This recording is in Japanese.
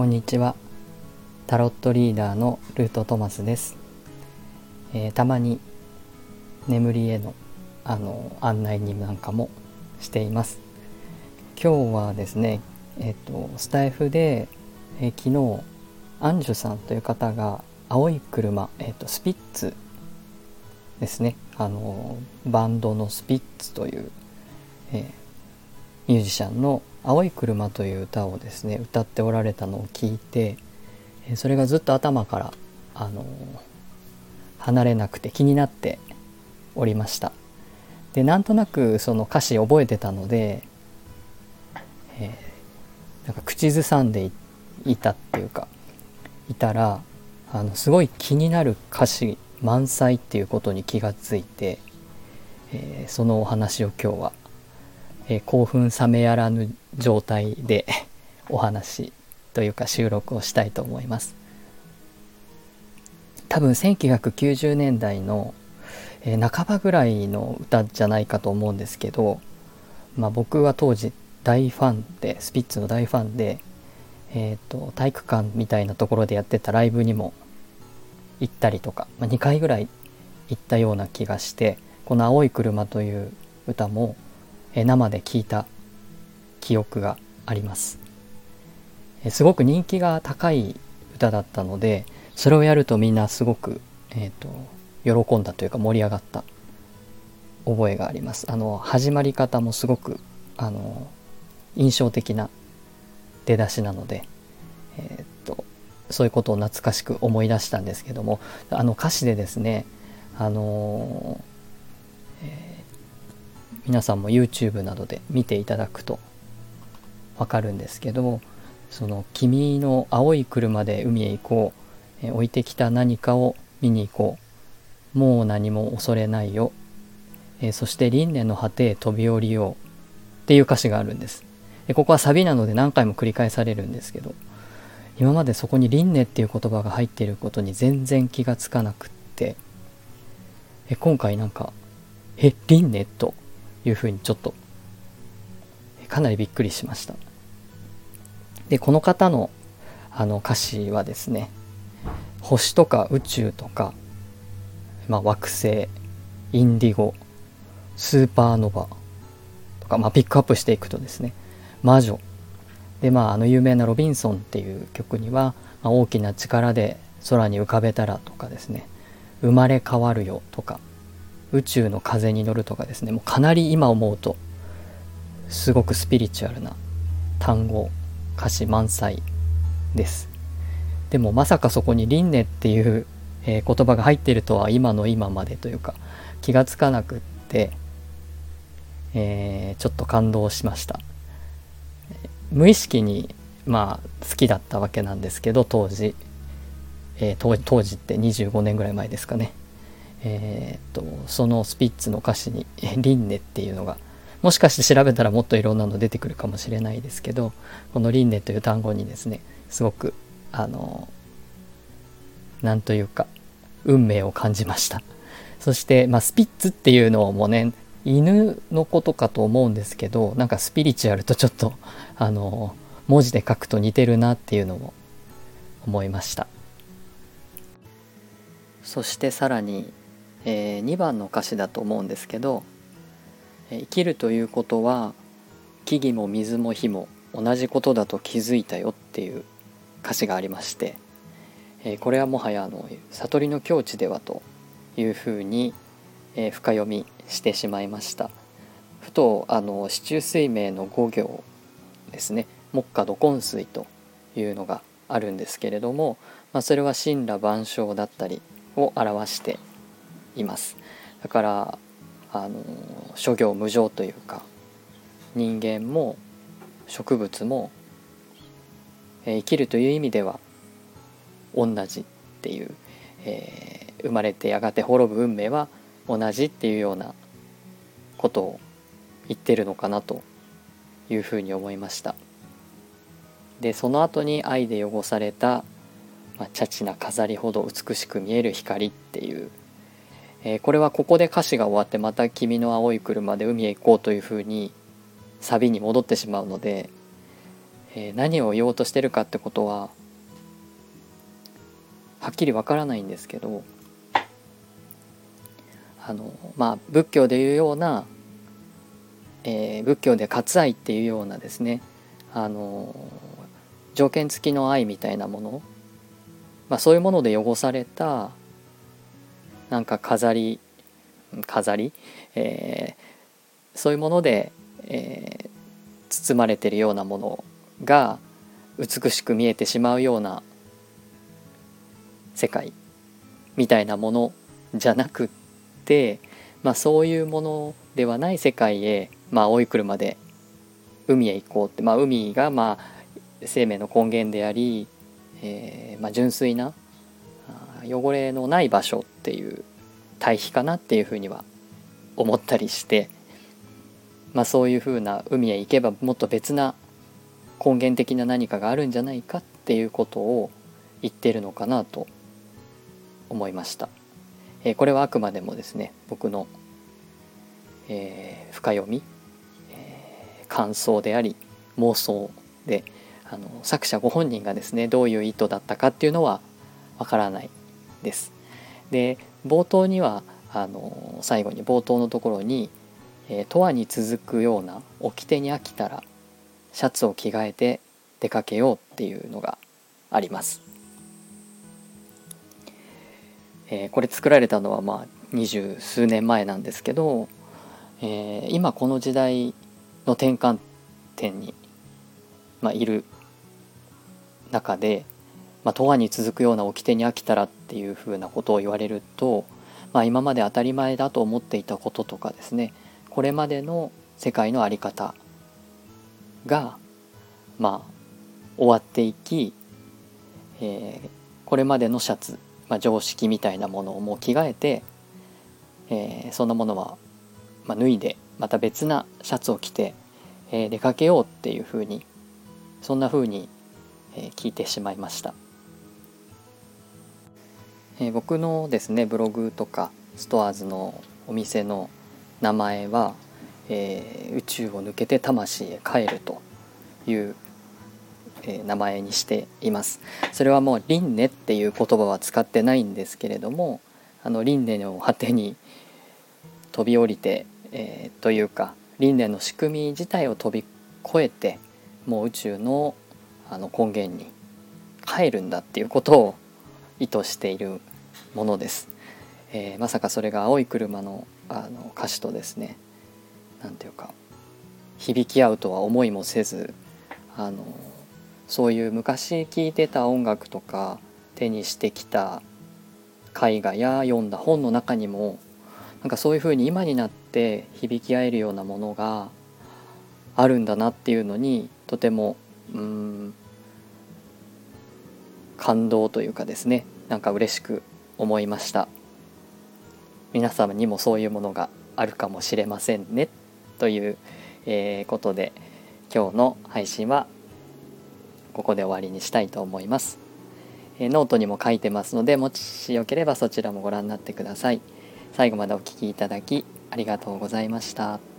こんにちは。タロットリーダーのルートトマスです、えー、たまに眠りへのあの案内人なんかもしています。今日はですねえっ、ー、とスタイフで、えー、昨日アンジュさんという方が青い車、えーと、スピッツですね。あのバンドのスピッツという、えー、ミュージシャンの「青い車」という歌をですね歌っておられたのを聞いてそれがずっと頭からあの離れなくて気になっておりました。でなんとなくその歌詞覚えてたので、え、なんか口ずさんでいたっていうかいたらあのすごい気になる歌詞満載っていうことに気がついて、えー、そのお話を今日は、え、興奮冷めやらぬ状態で お話というか収録をしたいと思います。多分1990年代の、え、半ばぐらいの歌じゃないかと思うんですけど、まあ、僕は当時大ファンでスピッツの大ファンで、えーと、体育館みたいなところでやってたライブにも行ったりとか、まあ、2回ぐらい行ったような気がしてこの「青い車」という歌も、え、生で聴いた記憶があります。すごく人気が高い歌だったのでそれをやるとみんなすごく、えーと、喜んだというか盛り上がった覚えがあります。あの始まり方もすごくあの印象的な出だしなので、えーと、とそういうことを懐かしく思い出したんですけどもあの歌詞でですねあのー、皆さんも YouTube などで見ていただくとわかるんですけどその「君の青い車で海へ行こう」え置いてきた何かを見に行こうもう何も恐れないよ、えそして輪廻の果てへ飛び降りようっていう歌詞があるんです。でここはサビなので何回も繰り返されるんですけど今までそこに輪廻っていう言葉が入っていることに全然気がつかなくってえ今回なんかえ輪廻というふうにちょっとかなりびっくりしました。でこの方のあの歌詞はですね星とか宇宙とか、まあ、惑星インディゴスーパーノヴァとか、まあ、ピックアップしていくとですね魔女。でまああの有名な「ロビンソン」っていう曲には、まあ、大きな力で空に浮かべたらとかですね生まれ変わるよとか宇宙の風に乗るとかですね。もうかなり今思うとすごくスピリチュアルな単語歌詞満載です。でもまさかそこに輪廻っていう、えー、言葉が入っているとは今の今までというか気がつかなくって、えー、ちょっと感動しました。無意識にまあ好きだったわけなんですけど当時、えー、当当時って25年ぐらい前ですかね。えー、っとそのスピッツの歌詞に「輪廻」っていうのがもしかして調べたらもっといろんなの出てくるかもしれないですけどこの「輪廻」という単語にですねすごくあのなんというか運命を感じました。そして、まあ、スピッツっていうのもね犬のことかと思うんですけどなんかスピリチュアルとちょっとあの文字で書くと似てるなっていうのも思いました。そしてさらに、えー、2番の歌詞だと思うんですけど生きるということは木々も水も火も同じことだと気づいたよっていう歌詞がありまして、えこれはもはやあの悟りの境地ではというふうに、え深読みしてしまいました。ふとあの四柱推命の五行ですね。木下土根水というのがあるんですけれども、まあ、それは神羅万象だったりを表しています。だからあの諸行無常というか人間も植物も、え、生きるという意味では同じっていう、えー、生まれてやがて滅ぶ運命は同じっていうようなことを言ってるのかなというふうに思いました。でその後に愛で汚された、まあ、チャチな飾りほど美しく見える光っていうえー、これはここで歌詞が終わってまた「君の青い車で海へ行こう」というふうにサビに戻ってしまうので、えー、何を言おうとしてるかってことははっきりわからないんですけどあのまあ仏教でいうような、えー、仏教で割愛っていうようなですねあの条件付きの愛みたいなもの、まあ、そういうもので汚されたなんか飾り飾り、えー、そういうもので、えー、包まれてるようなものが美しく見えてしまうような世界みたいなものじゃなくって、まあ、そういうものではない世界へ、まあ、追い車で海へ行こうって、まあ、海がまあ生命の根源であり、えーまあ、純粋な汚れのない場所っていう対比かなっていうふうには思ったりして、まあ、そういうふうな海へ行けばもっと別な根源的な何かがあるんじゃないかっていうことを言ってるのかなと思いました、えー、これはあくまでもですね僕の、えー、深読み、えー、感想であり妄想であの作者ご本人がですねどういう意図だったかっていうのはわからないです。で冒頭にはあの最後に冒頭のところに「えー、永遠に続くような掟に飽きたらシャツを着替えて出かけよう」っていうのがあります。えー、これ作られたのはまあ二十数年前なんですけど、えー、今この時代の転換点に、まあ、いる中でまあ、永遠に続くような掟に飽きたらっていうふうなことを言われると、まあ、今まで当たり前だと思っていたこととかですねこれまでの世界の在り方がまあ終わっていき、えー、これまでのシャツ、まあ、常識みたいなものをもう着替えて、えー、そんなものは、まあ、脱いでまた別なシャツを着て、えー、出かけようっていうふうにそんなふうに、え聞いてしまいました。え、僕のですねブログとかストアーズのお店の名前は、えー、宇宙を抜けて魂へ帰るという、えー、名前にしています。それはもう輪廻っていう言葉は使ってないんですけれどもあの輪廻の果てに飛び降りて、えー、というか輪廻の仕組み自体を飛び越えてもう宇宙のあの根源に帰るんだっていうことを意図しているものです、えー、まさかそれが青い車のあの歌詞とですね何ていうか響き合うとは思いもせずあのそういう昔聴いてた音楽とか手にしてきた絵画や読んだ本の中にもなんかそういうふうに今になって響き合えるようなものがあるんだなっていうのにとてもうん感動というかですねなんか嬉しく思いました。皆様にもそういうものがあるかもしれませんね。という、えー、ことで今日の配信はここで終わりにしたいと思います、えー、ノートにも書いてますのでもしよければそちらもご覧になってください。最後までお聴きいただきありがとうございました。